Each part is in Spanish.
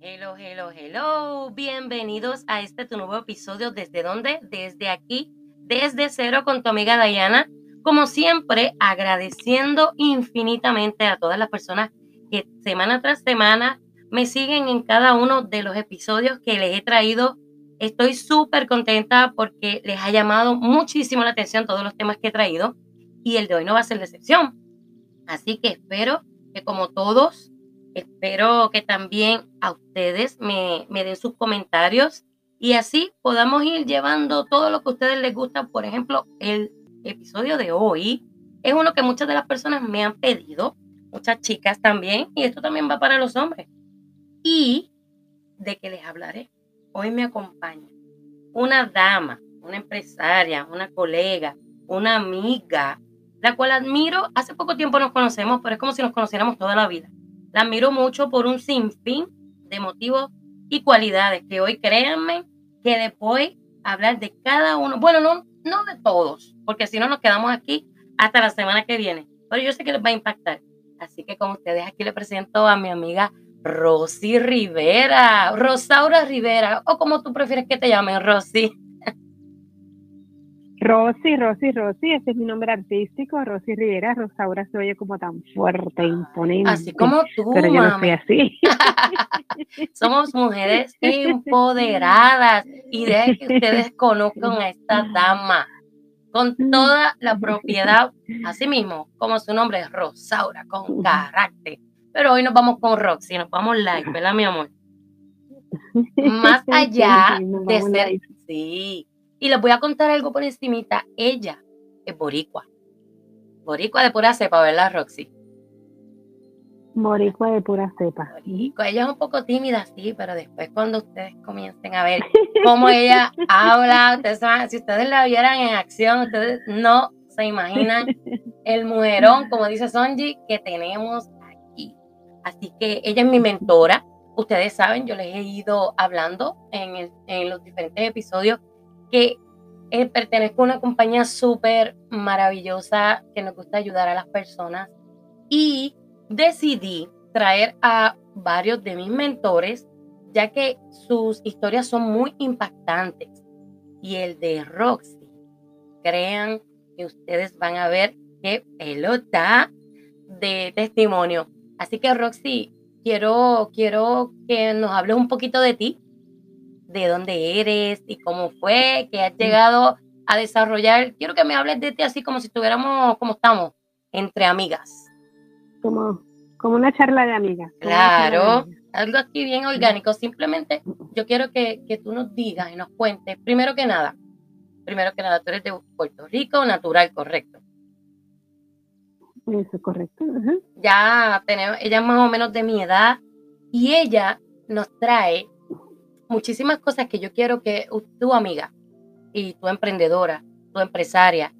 Hello, hello, hello. Bienvenidos a este tu nuevo episodio. ¿Desde dónde? Desde aquí, desde cero con tu amiga Diana. Como siempre, agradeciendo infinitamente a todas las personas que semana tras semana me siguen en cada uno de los episodios que les he traído. Estoy súper contenta porque les ha llamado muchísimo la atención todos los temas que he traído y el de hoy no va a ser la excepción. Así que espero que como todos Espero que también a ustedes me, den sus comentarios y así podamos ir llevando todo lo que a ustedes les gusta. Por ejemplo, el episodio de hoy es uno que muchas de las personas me han pedido, muchas chicas también, y esto también va para los hombres. Y de que les hablaré. Hoy me acompaña una dama, una empresaria, una colega, una amiga, la cual admiro. Hace poco tiempo nos conocemos, pero es como si nos conociéramos toda la vida. La admiro mucho por un sinfín de motivos y cualidades que hoy créanme que después hablar de cada uno, bueno, no, no de todos, porque si no nos quedamos aquí hasta la semana que viene, pero yo sé que les va a impactar. Así que con ustedes aquí le presento a mi amiga Rosy Rivera, Rosaura Rivera, o como tú prefieres que te llamen, Rosy. Rosy, Rosy, Rosy, ese es mi nombre artístico, Rosy Rivera. Rosaura se oye como tan fuerte, imponente. Así como tú, Pero yo no soy así. Somos mujeres empoderadas y de que ustedes conozcan a esta dama con toda la propiedad, así mismo, como su nombre es Rosaura, con carácter. Pero hoy nos vamos con Roxy, nos vamos live, ¿verdad, mi amor? Más allá de ser, sí, y les voy a contar algo por encimita. Ella es boricua. Boricua de pura cepa, ¿verdad, Roxy? Boricua de pura cepa. Boricua. Ella es un poco tímida, sí, pero después cuando ustedes comiencen a ver cómo ella habla, ustedes si ustedes la vieran en acción, ustedes no se imaginan el mujerón, como dice Sonji, que tenemos aquí. Así que ella es mi mentora. Ustedes saben, yo les he ido hablando en, en los diferentes episodios que eh, pertenezco a una compañía súper maravillosa que nos gusta ayudar a las personas y decidí traer a varios de mis mentores ya que sus historias son muy impactantes y el de Roxy, crean que ustedes van a ver qué pelota de testimonio. Así que Roxy, quiero, quiero que nos hables un poquito de ti, de dónde eres y cómo fue que has llegado a desarrollar. Quiero que me hables de ti así como si estuviéramos, como estamos, entre amigas. Como, como una charla de amigas. Claro, algo aquí bien orgánico. Simplemente yo quiero que, tú nos digas y nos cuentes, primero que nada, primero que nada, tú eres de Puerto Rico, natural, correcto. Eso es correcto. Ya tenemos, ella es más o menos de mi edad y ella nos trae muchísimas cosas que yo quiero que tu amiga y tu emprendedora, tu empresaria,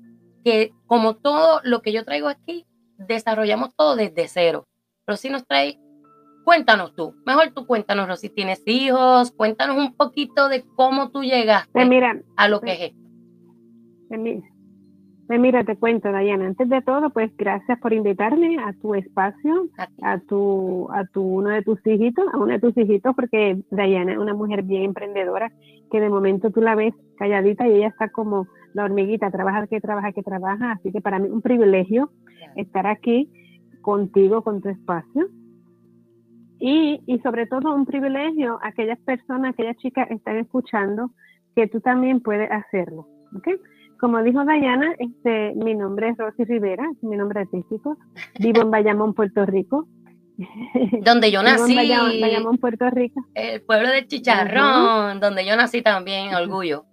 que como todo lo que yo traigo aquí, desarrollamos todo desde cero. Pero si nos trae, cuéntanos tú, mejor tú cuéntanos si tienes hijos, cuéntanos un poquito de cómo tú llegaste pues a lo que es esto. Pues pues mira, te cuento, Dayana. Antes de todo, pues gracias por invitarme a tu espacio, a tu, a tu uno de tus hijitos, a uno de tus hijitos, porque Dayana es una mujer bien emprendedora, que de momento tú la ves calladita y ella está como la hormiguita, trabaja que trabaja que trabaja. Así que para mí es un privilegio estar aquí contigo, con tu espacio. Y, y sobre todo un privilegio a aquellas personas, aquellas chicas que están escuchando, que tú también puedes hacerlo. ¿okay? Como dijo Dayana, este, mi nombre es Rosy Rivera, es mi nombre artístico. Vivo en Bayamón, Puerto Rico. Donde yo nací. en Bayamón, Puerto Rico. El pueblo de Chicharrón, donde yo nací también, orgullo.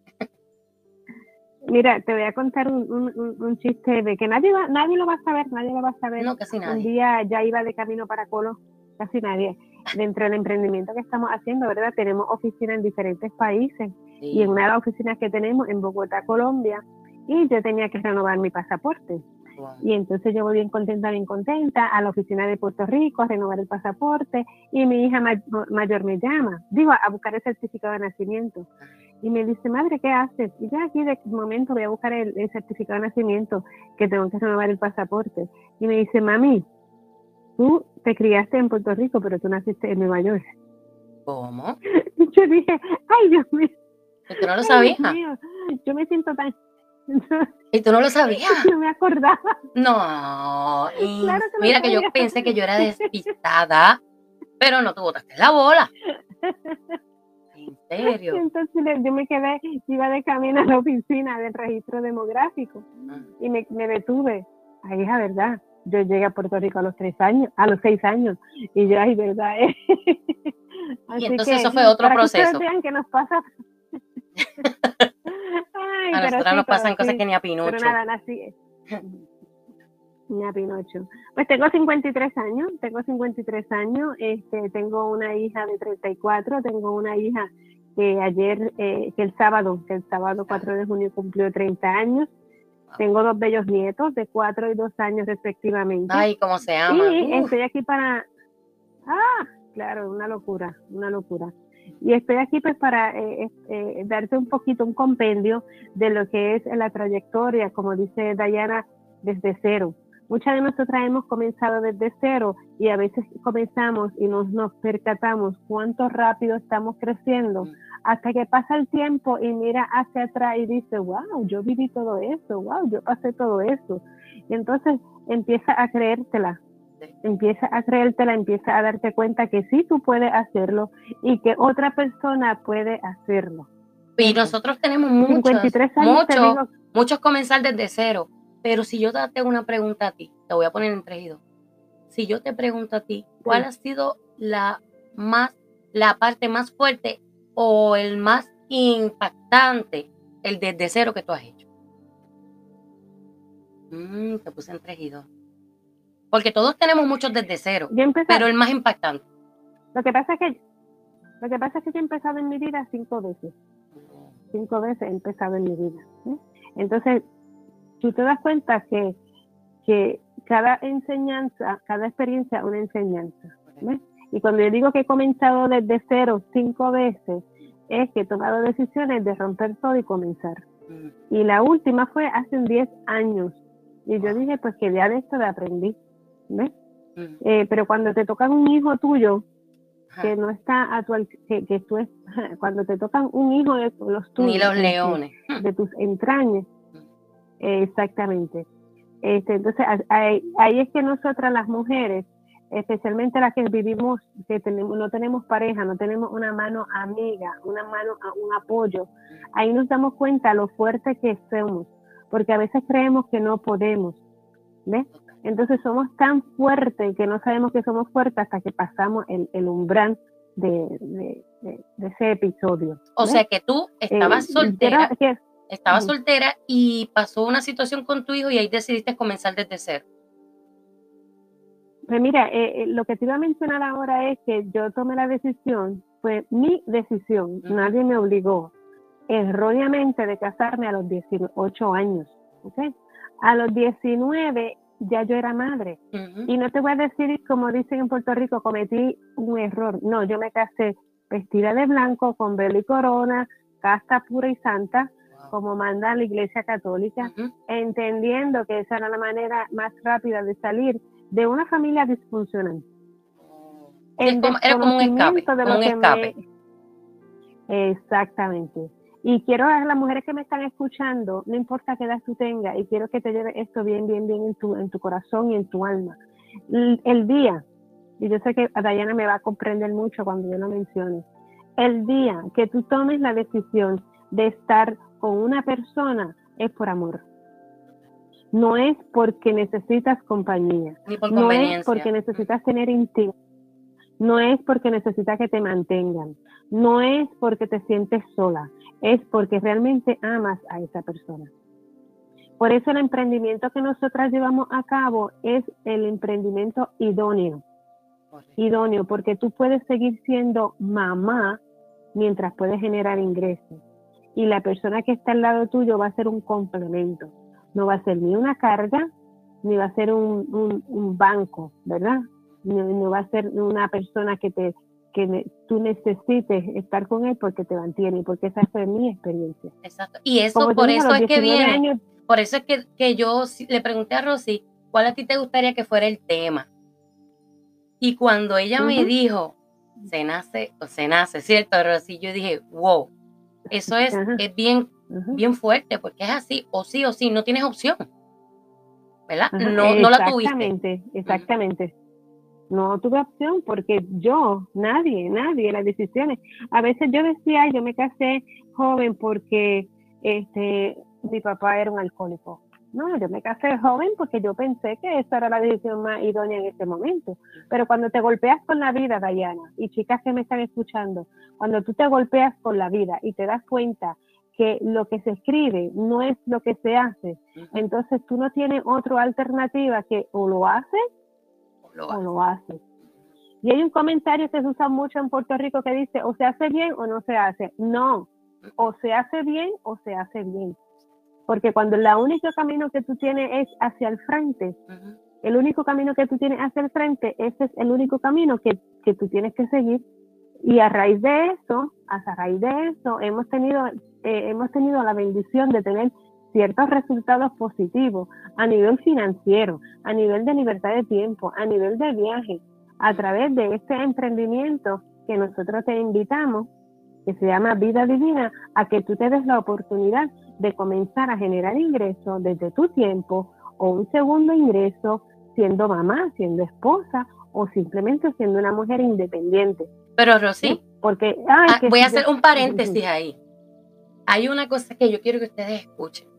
Mira, te voy a contar un, un, chiste de que nadie va, nadie lo va a saber, nadie lo va a saber. No, casi nadie. Un día ya iba de camino para Colo, casi nadie. Dentro del emprendimiento que estamos haciendo, ¿verdad? Tenemos oficinas en diferentes países y en una de las oficinas que tenemos en Bogotá, Colombia, y yo tenía que renovar mi pasaporte. Y entonces yo voy bien contenta, bien contenta a la oficina de Puerto Rico a renovar el pasaporte y mi hija mayor me llama, digo, a buscar el certificado de nacimiento. Y me dice, madre, ¿qué haces? Y yo aquí de momento voy a buscar el, el certificado de nacimiento que tengo que renovar el pasaporte. Y me dice, mami, tú te criaste en Puerto Rico, pero tú naciste en Nueva York. ¿Cómo? Yo dije, ay Dios mío. ¿Y tú no lo sabías? yo me siento tan... ¿Y tú no lo sabías? No me acordaba. No, mira que yo pensé que yo era despistada, pero no te botaste la bola. ¿En serio? Entonces yo me quedé, iba de camino a la oficina del registro demográfico ah. y me, me detuve. Ahí es verdad yo llegué a Puerto Rico a los tres años, a los seis años, y yo, ay, verdad. Eh. y entonces eso fue otro proceso. Que, que nos pasa. Ay, a nosotros nos pasan cosas que ni a Pinocho. Pero nada, nací. Ni a Pinocho. Pues tengo 53 años, tengo 53 años, este, tengo una hija de 34, tengo una hija que ayer, eh, que el sábado, que el sábado 4 de junio cumplió 30 años, tengo dos bellos nietos de cuatro y dos años respectivamente. Ay, ¿cómo se llama? Y estoy aquí para... Ah, claro, una locura, una locura. Y estoy aquí pues para eh, eh, darte un poquito un compendio de lo que es la trayectoria, como dice Dayana, desde cero. Muchas de nosotras hemos comenzado desde cero y a veces comenzamos y nos, nos percatamos cuánto rápido estamos creciendo mm hasta que pasa el tiempo y mira hacia atrás y dice, wow, yo viví todo eso, wow, yo pasé todo eso. Y entonces empieza a creértela, empieza a creértela, empieza a darte cuenta que sí tú puedes hacerlo y que otra persona puede hacerlo. Y nosotros tenemos muchos, muchos, muchos comenzar desde cero. Pero si yo te hago una pregunta a ti, te voy a poner en tres Si yo te pregunto a ti, ¿cuál ha sido la más, la parte más fuerte o el más impactante, el desde cero que tú has hecho? Mm, te puse en tres Porque todos tenemos muchos desde cero, pero el más impactante. Lo que pasa es que lo que pasa es que yo he empezado en mi vida cinco veces. Cinco veces he empezado en mi vida. ¿eh? Entonces, tú te das cuenta que, que cada enseñanza, cada experiencia es una enseñanza. Y cuando yo digo que he comenzado desde cero cinco veces, es que he tomado decisiones de romper todo y comenzar. Y la última fue hace 10 años. Y yo dije, pues que ya de esto de aprendí. ¿Ves? Mm. Eh, pero cuando te tocan un hijo tuyo, que no está a tu que, que tú es, cuando te tocan un hijo de los tuyos, ni los leones, de, tus entrañas, mm. exactamente. Este, entonces ahí, ahí, es que nosotras las mujeres especialmente las que vivimos, que tenemos, no tenemos pareja, no tenemos una mano amiga, una mano, un apoyo, ahí nos damos cuenta lo fuerte que somos, porque a veces creemos que no podemos, ¿ves? Entonces somos tan fuertes que no sabemos que somos fuertes hasta que pasamos el, el umbral de, ese episodio. O sea que tú estabas eh, soltera, estabas soltera y pasó una situación con tu hijo y ahí decidiste comenzar desde cero. Pues mira, eh, eh, lo que te iba a mencionar ahora es que yo tomé la decisión, fue mi decisión, nadie me obligó erróneamente de casarme a los 18 años. ¿okay? A los 19 ya yo era madre. Y no te voy a decir, como dicen en Puerto Rico, cometí un error. No, yo me casé vestida de blanco, con velo y corona, casta pura y santa, como manda la Iglesia Católica, entendiendo que esa era la manera más rápida de salir de una familia disfuncional. era como un escape. un escape. Exactamente. Y quiero a las mujeres que me están escuchando, no importa qué edad tú tengas, y quiero que te lleve esto bien, bien, bien en tu, en tu corazón y en tu alma. El, día, y yo sé que a Dayana me va a comprender mucho cuando yo lo mencione, el día que tú tomes la decisión de estar con una persona es por amor. No es porque necesitas compañía, no es porque necesitas tener intimidad, no es porque necesitas que te mantengan, no es porque te sientes sola, es porque realmente amas a esa persona. Por eso el emprendimiento que nosotras llevamos a cabo es el emprendimiento idóneo. Idóneo, porque tú puedes seguir siendo mamá mientras puedes generar ingresos. Y la persona que está al lado tuyo va a ser un complemento no va a ser ni una carga, ni va a ser un, un, banco, ¿verdad? No, va a ser una persona que te que tú necesites estar con él porque te mantiene, porque esa fue mi experiencia. Exacto. Y eso por eso es que viene, por eso es que, que, yo le pregunté a Rosy, ¿cuál a ti te gustaría que fuera el tema? Y cuando ella me dijo, se nace o se nace, ¿cierto, Rosy? Yo dije, wow, eso es, es bien, bien fuerte, porque es así, o sí o sí, no tienes opción. ¿Verdad? No, no la tuviste. Exactamente, exactamente. No tuve opción porque yo, nadie, nadie, las decisiones. A veces yo decía, yo me casé joven porque este mi papá era un alcohólico. No, yo me casé joven porque yo pensé que esa era la decisión más idónea en ese momento. Pero cuando te golpeas con la vida, Dayana, y chicas que me están escuchando, cuando tú te golpeas con la vida y te das cuenta que lo que se escribe no es lo que se hace, entonces tú no tienes otra alternativa que o lo haces o lo haces. Y hay un comentario que se usa mucho en Puerto Rico que dice o se hace bien o no se hace. No, o se hace bien o se hace bien. Porque cuando el único camino que tú tienes es hacia el frente, el único camino que tú tienes hacia el frente, ese es el único camino que, que tú tienes que seguir. Y a raíz de eso, a raíz de eso, hemos tenido, eh, hemos tenido la bendición de tener ciertos resultados positivos a nivel financiero, a nivel de libertad de tiempo, a nivel de viaje, a través de este emprendimiento que nosotros te invitamos, que se llama Vida Divina, a que tú te des la oportunidad de comenzar a generar ingresos desde tu tiempo o un segundo ingreso siendo mamá, siendo esposa o simplemente siendo una mujer independiente. Pero Rosy, Porque, ah, voy a hacer un paréntesis ahí. Hay una cosa que yo quiero que ustedes escuchen.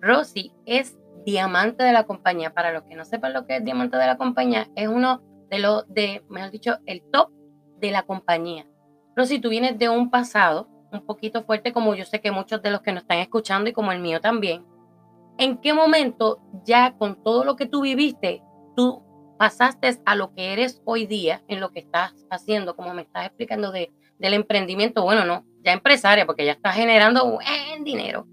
Rosy es diamante de la compañía. Para los que no sepan lo que es diamante de la compañía, es uno de los, de, mejor dicho, el top de la compañía. Rosy, tú vienes de un pasado un poquito fuerte, como yo sé que muchos de los que nos están escuchando y como el mío también. ¿En qué momento ya con todo lo que tú viviste, tú pasaste a lo que eres hoy día, en lo que estás haciendo, como me estás explicando de, del emprendimiento? Bueno, no, ya empresaria, porque ya estás generando buen dinero.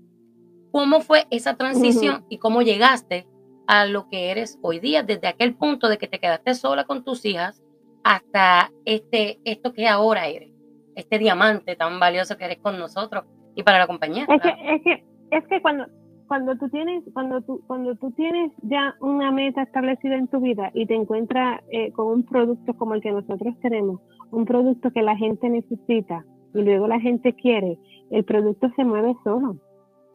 ¿Cómo fue esa transición y cómo llegaste a lo que eres hoy día, desde aquel punto de que te quedaste sola con tus hijas hasta este, esto que ahora eres? este diamante tan valioso que eres con nosotros y para la compañía. Es que, es que, es que cuando, cuando tú tienes, cuando tú, cuando tú tienes ya una meta establecida en tu vida y te encuentras eh, con un producto como el que nosotros tenemos, un producto que la gente necesita y luego la gente quiere, el producto se mueve solo.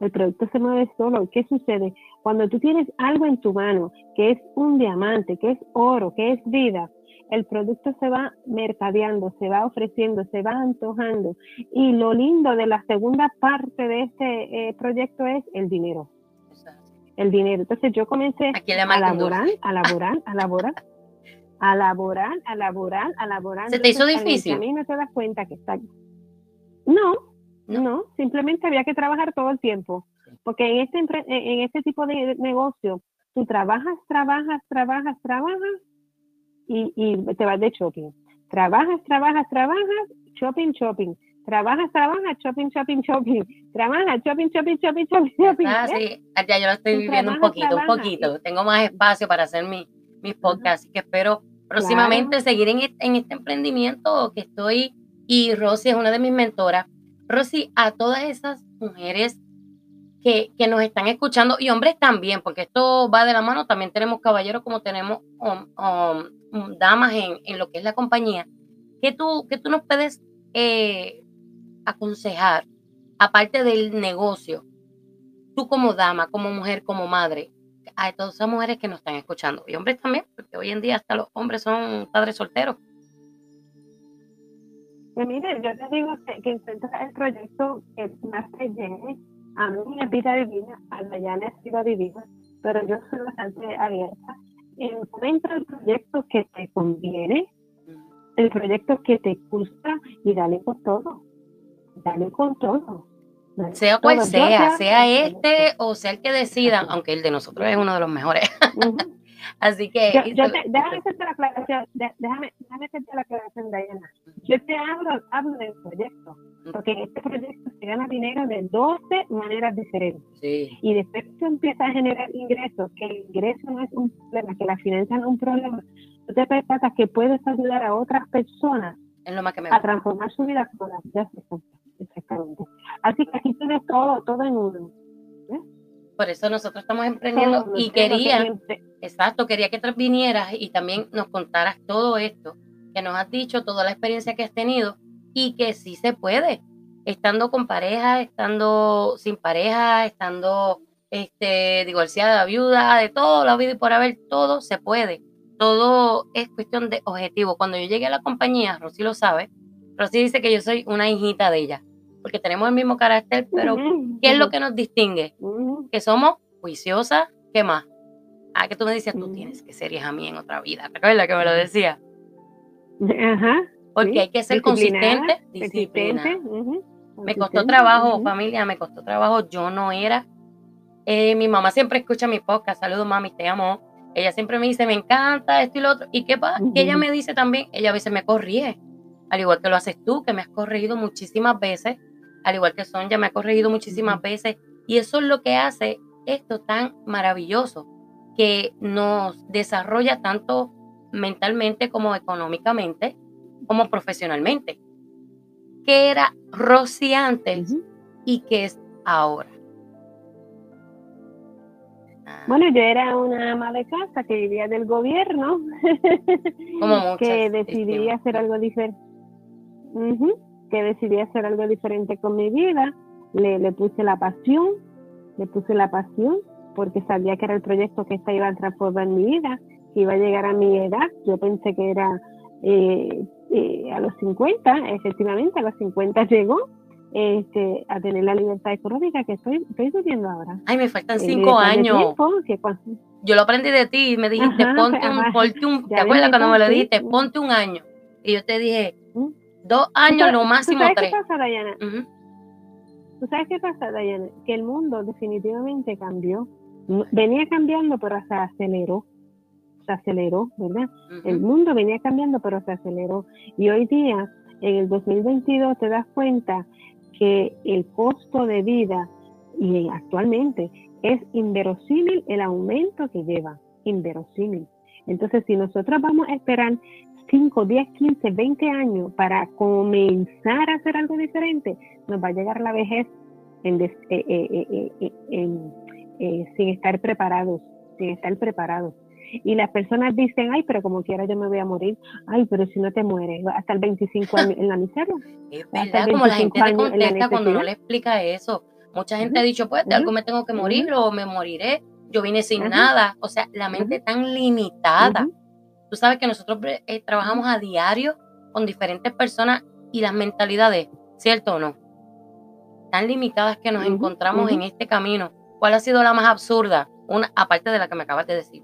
El producto se mueve solo. ¿Qué sucede? Cuando tú tienes algo en tu mano que es un diamante, que es oro, que es vida, el producto se va mercadeando, se va ofreciendo, se va antojando. Y lo lindo de la segunda parte de este eh, proyecto es el dinero. El dinero. Entonces yo comencé a laborar, a laborar, a laborar, a laborar, a laborar, a laborar. ¿Se te hizo difícil? A mí no te das cuenta que está... No, no, simplemente había que trabajar todo el tiempo. Porque en este, en este tipo de negocio, tú trabajas, trabajas, trabajas, trabajas y, y te vas de shopping. Trabajas, trabajas, trabajas, shopping, shopping. Trabajas, trabajas, shopping, shopping, shopping. Trabajas, shopping, shopping, shopping, shopping, shopping. Ah, sí, ya yo lo estoy viviendo un poquito, un poquito. Tengo más espacio para hacer mi, mis podcasts, así que espero próximamente seguir en en este emprendimiento que estoy. Y Rosy es una de mis mentoras. Rosy, a todas esas mujeres que, nos están escuchando y hombres también, porque esto va de la mano, también tenemos caballeros como tenemos um, um, damas en, lo que es la compañía. ¿Qué tú, que tú nos puedes eh, aconsejar, aparte del negocio, tú como dama, como mujer, como madre, a todas esas mujeres que nos están escuchando y hombres también, porque hoy en día hasta los hombres son padres solteros? Pues mire, yo te digo que, que el proyecto que más te llene a mí la vida divina, a Dayana ha sido divina, pero yo soy bastante abierta. Encuentra el proyecto que te conviene, el proyecto que te gusta y dale con todo. Dale con todo. sea cual sea, sea este o sea el que decida, aunque el de nosotros es uno de los mejores. Así que. déjame hacerte la aclaración, déjame, déjame hacerte la aclaración, Diana. Yo te hablo, hablo del proyecto, porque en este proyecto se gana dinero de 12 maneras diferentes. Y después tú empiezas a generar ingresos, que el ingreso no es un problema, que la finanza no es un problema. Tú te percatas que puedes ayudar a otras personas a transformar su vida con las Exactamente. Así que aquí tienes todo, todo en uno. Por eso nosotros estamos emprendiendo y querían Exacto, quería que te vinieras y también nos contaras todo esto, que nos has dicho, toda la experiencia que has tenido y que sí se puede, estando con pareja, estando sin pareja, estando este, divorciada, viuda, de todo, la vida y por haber, todo se puede. Todo es cuestión de objetivo. Cuando yo llegué a la compañía, Rosy lo sabe, Rosy dice que yo soy una hijita de ella, porque tenemos el mismo carácter, pero ¿qué es lo que nos distingue? Que somos juiciosas, ¿qué más? Ah, que tú me dices, tú tienes que ser hija a mí en otra vida. ¿Te acuerdas que me lo decía? Ajá. Porque hay que ser consistente, disciplinada. Me costó trabajo, familia, me costó trabajo. Yo no era. Eh, mi mamá siempre escucha mi podcast. Saludos, mami, te amo. Ella siempre me dice, me encanta esto y lo otro. ¿Y qué pasa? Que ella me dice también, ella a veces me corrige. Al igual que lo haces tú, que me has corregido muchísimas veces. Al igual que Sonja me ha corregido muchísimas veces. Y eso es lo que hace esto tan maravilloso, que nos desarrolla tanto mentalmente como económicamente, como profesionalmente. ¿Qué era Rosy antes y qué es ahora? Ah. Bueno, yo era una ama de casa que vivía del gobierno, como que decidí hacer algo diferente, que decidí hacer algo diferente con mi vida. Le, le puse la pasión, le puse la pasión porque sabía que era el proyecto que esta iba a transformar mi vida, que iba a llegar a mi edad. Yo pensé que era eh, eh, a los 50, efectivamente, a los 50 llegó este, a tener la libertad económica que estoy, estoy viviendo ahora. Ay, me faltan eh, cinco años. Yo lo aprendí de ti y me dijiste, ponte, un, ponte un, ¿te acuerdas cuando me lo dijiste? Ponte un año. Y yo te dije, ¿Mm? dos años, lo máximo ¿tú tres. ¿Qué pasa, Dayana? ¿Tú sabes qué pasa, Dayana? Que el mundo definitivamente cambió. Venía cambiando, pero se aceleró se aceleró, ¿verdad? El mundo venía cambiando, pero se aceleró. Y hoy día, en el 2022, te das cuenta que el costo de vida, y actualmente, es inverosímil el aumento que lleva, inverosímil. Entonces, si nosotros vamos a esperar 5, 10, 15, 20 años para comenzar a hacer algo diferente, nos va a llegar la vejez en, eh, eh, eh, sin estar preparados, sin estar preparados. Y las personas dicen, ay, pero como quiera yo me voy a morir. Ay, pero si no te mueres, hasta el 25 años en la miseria. Es verdad, como la gente te contesta cuando no le explica eso. Mucha gente ha dicho, pues de algo me tengo que morir o me moriré. Yo vine sin nada. O sea, la mente tan limitada. Tú sabes que nosotros eh, trabajamos a diario con diferentes personas y las mentalidades, ¿cierto o no? Tan limitadas que nos encontramos en este camino. ¿Cuál ha sido la más absurda? Una, aparte de la que me acabas de decir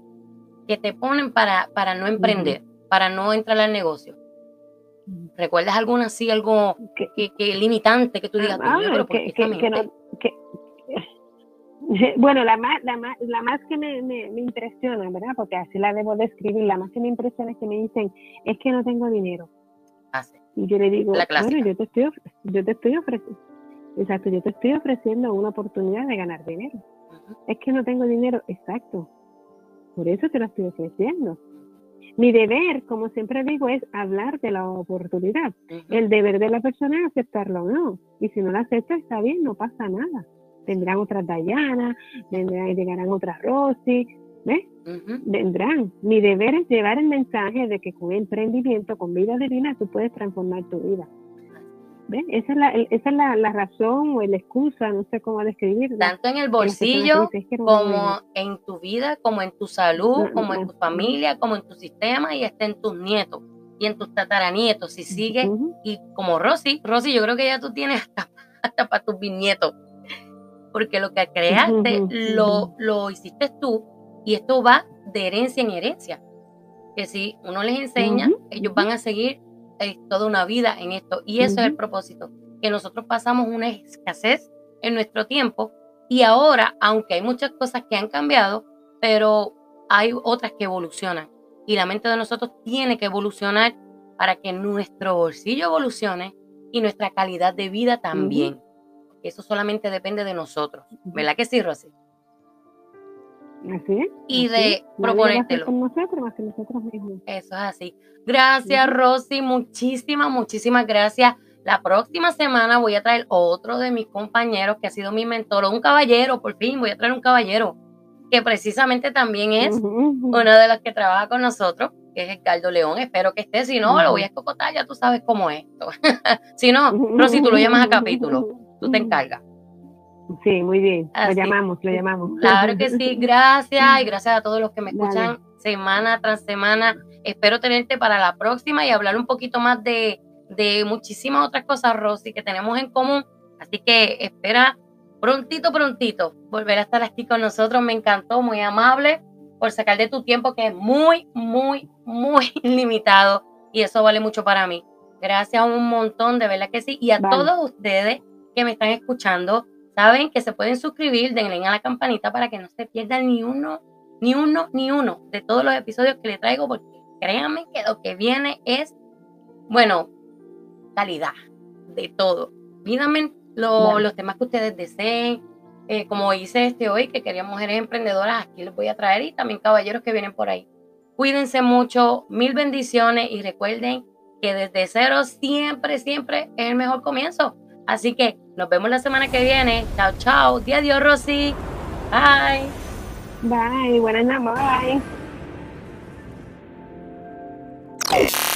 que te ponen para, para no emprender, para no entrar al negocio. ¿Recuerdas alguna así, algo que, que, limitante que tú digas, ah, que, bueno, la más, la más, la más que me, me, impresiona, ¿verdad? Porque así la debo describir, la más que me impresiona es que me dicen, es que no tengo dinero. Ah, y yo le digo, bueno, yo te estoy, yo te estoy ofreciendo, exacto, yo te estoy ofreciendo una oportunidad de ganar dinero. Es que no tengo dinero, exacto. Por eso te lo estoy ofreciendo. Mi deber, como siempre digo, es hablar de la oportunidad. El deber de la persona es aceptarlo o no. Y si no la acepta, está bien, no pasa nada. Tendrán otras Dayana, vendrán, llegarán otras Rosy, ¿ves? Vendrán. Mi deber es llevar el mensaje de que con emprendimiento, con vida divina, tú puedes transformar tu vida. Esa es, la, esa es la, razón o la excusa, no sé cómo describirlo. Tanto en el bolsillo como en tu vida, como en tu salud, como en tu familia, como en tu sistema y hasta en tus nietos y en tus tataranietos. Si sigue, y como Rosy, Rosy, yo creo que ya tú tienes hasta, hasta para tus bisnietos. Porque lo que creaste lo, lo hiciste tú y esto va de herencia en herencia. Que si uno les enseña, ellos van a seguir es toda una vida en esto. Y eso es el propósito, que nosotros pasamos una escasez en nuestro tiempo y ahora, aunque hay muchas cosas que han cambiado, pero hay otras que evolucionan. Y la mente de nosotros tiene que evolucionar para que nuestro bolsillo evolucione y nuestra calidad de vida también. Eso solamente depende de nosotros. ¿Verdad que sí, Rosy? Así Y de proponértelo. Eso es así. Gracias, Rosy. Muchísimas, muchísimas gracias. La próxima semana voy a traer otro de mis compañeros que ha sido mi mentor, un caballero, por fin, voy a traer un caballero. que precisamente también es uno de los que trabaja con nosotros, que es Edgardo León. Espero que esté, si no, lo voy a escocotar, ya tú sabes cómo es esto. si no, pero si tú lo llamas a capítulo, tú te encargas. Sí, muy bien. Lo llamamos, lo llamamos. Claro que sí, gracias y gracias a todos los que me escuchan semana tras semana. Espero tenerte para la próxima y hablar un poquito más de, de muchísimas otras cosas, Rosy, que tenemos en común. Así que espera prontito, prontito volver a estar aquí con nosotros. Me encantó, muy amable por sacar de tu tiempo que es muy, muy, muy limitado y eso vale mucho para mí. Gracias un montón, de verdad que sí. Y a todos ustedes que me están escuchando, saben que se pueden suscribir, denle a la campanita para que no se pierdan ni uno, ni uno, ni uno de todos los episodios que les traigo, porque créanme que lo que viene es, bueno, calidad de todo. Pídanme los temas que ustedes deseen, eh, como hice este hoy, que quería mujeres emprendedoras, aquí les voy a traer y también caballeros que vienen por ahí. Cuídense mucho, mil bendiciones y recuerden que desde cero siempre, siempre es el mejor comienzo. Así que nos vemos la semana que viene. Chao, chao. Día adiós, Rosy. Bye. Bye. Buenas noches. Bye.